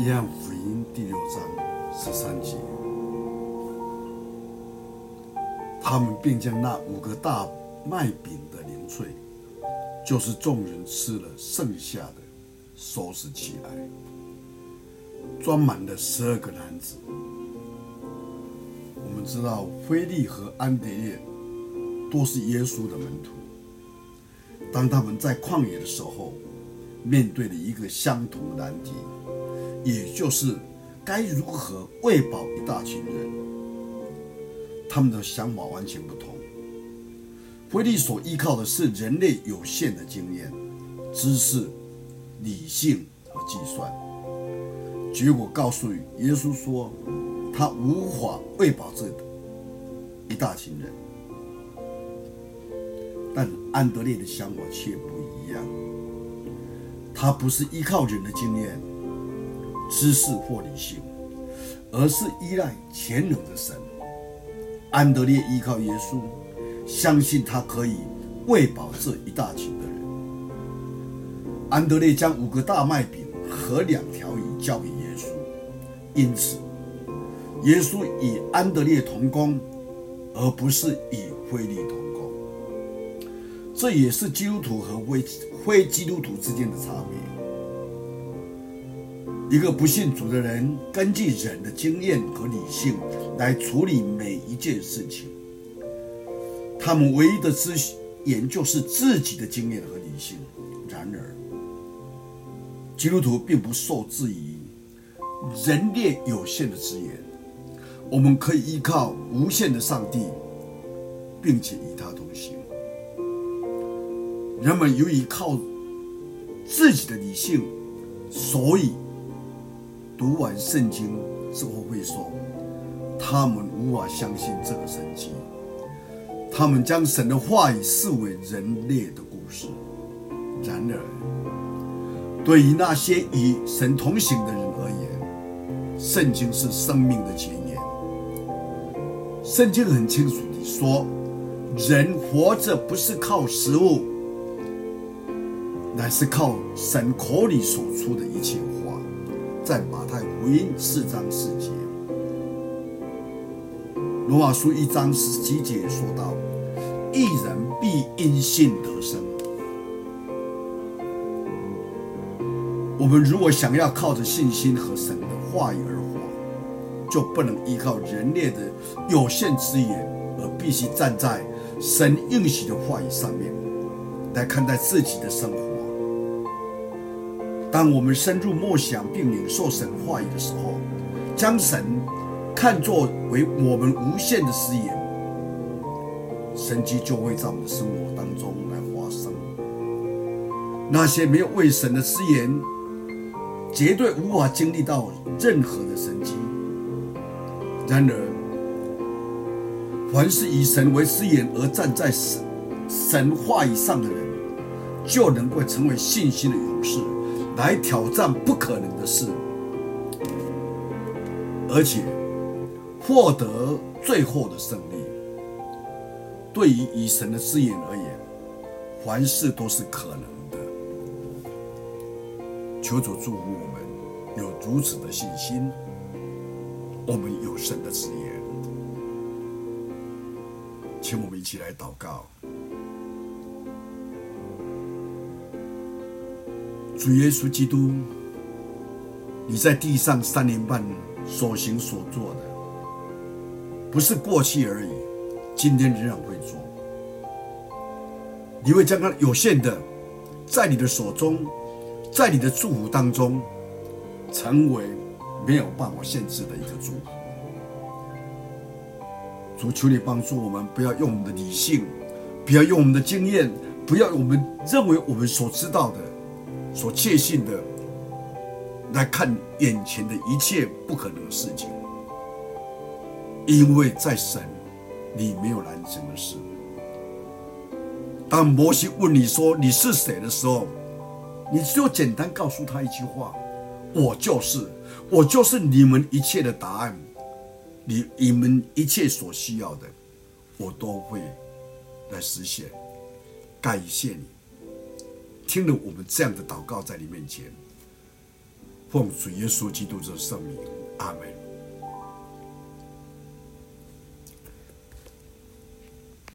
约翰福音第六章十三节，他们便将那五个大麦饼的零碎，就是众人吃了剩下的，收拾起来，装满了十二个篮子。我们知道，菲利和安德烈都是耶稣的门徒。当他们在旷野的时候，面对了一个相同的难题，也就是该如何喂饱一大群人。他们的想法完全不同。腓力所依靠的是人类有限的经验、知识、理性和计算，结果告诉耶稣说，他无法喂饱这一大群人。但安德烈的想法却不一样，他不是依靠人的经验、知识或理性，而是依赖全能的神。安德烈依靠耶稣，相信他可以喂饱这一大群的人。安德烈将五个大麦饼和两条鱼交给耶稣，因此耶稣与安德烈同工，而不是与腓力同工。这也是基督徒和非非基督徒之间的差别。一个不信主的人，根据人的经验和理性来处理每一件事情，他们唯一的资源就是自己的经验和理性。然而，基督徒并不受质疑人类有限的资源，我们可以依靠无限的上帝，并且与他同行。人们由于靠自己的理性，所以读完圣经之后会说，他们无法相信这个神迹。他们将神的话语视为人类的故事。然而，对于那些与神同行的人而言，圣经是生命的前言。圣经很清楚地说，人活着不是靠食物。乃是靠神口里所出的一切，在马太福音四章四节，罗马书一章十七节说到：“一人必因信得生。”我们如果想要靠着信心和神的话语而活，就不能依靠人类的有限资源，而必须站在神应许的话语上面来看待自己的生活。当我们深入默想并领受神话语的时候，将神看作为我们无限的资源，神迹就会在我们的生活当中来发生。那些没有为神的誓言，绝对无法经历到任何的神迹。然而，凡是以神为誓言而站在神神话以上的人，就能够成为信心的勇士。来挑战不可能的事，而且获得最后的胜利。对于以神的资源而言，凡事都是可能的。求主祝福我们有如此的信心，我们有神的资源，请我们一起来祷告。主耶稣基督，你在地上三年半所行所做的，不是过去而已，今天仍然会做。你会将它有限的，在你的手中，在你的祝福当中，成为没有办法限制的一个祝福。主，求你帮助我们，不要用我们的理性，不要用我们的经验，不要我们认为我们所知道的。所确信的来看眼前的一切不可能的事情，因为在神你没有难成的事。当摩西问你说你是谁的时候，你只有简单告诉他一句话：“我就是，我就是你们一切的答案，你你们一切所需要的，我都会来实现。”感谢你。听了我们这样的祷告，在你面前，奉主耶稣基督的圣名，阿门。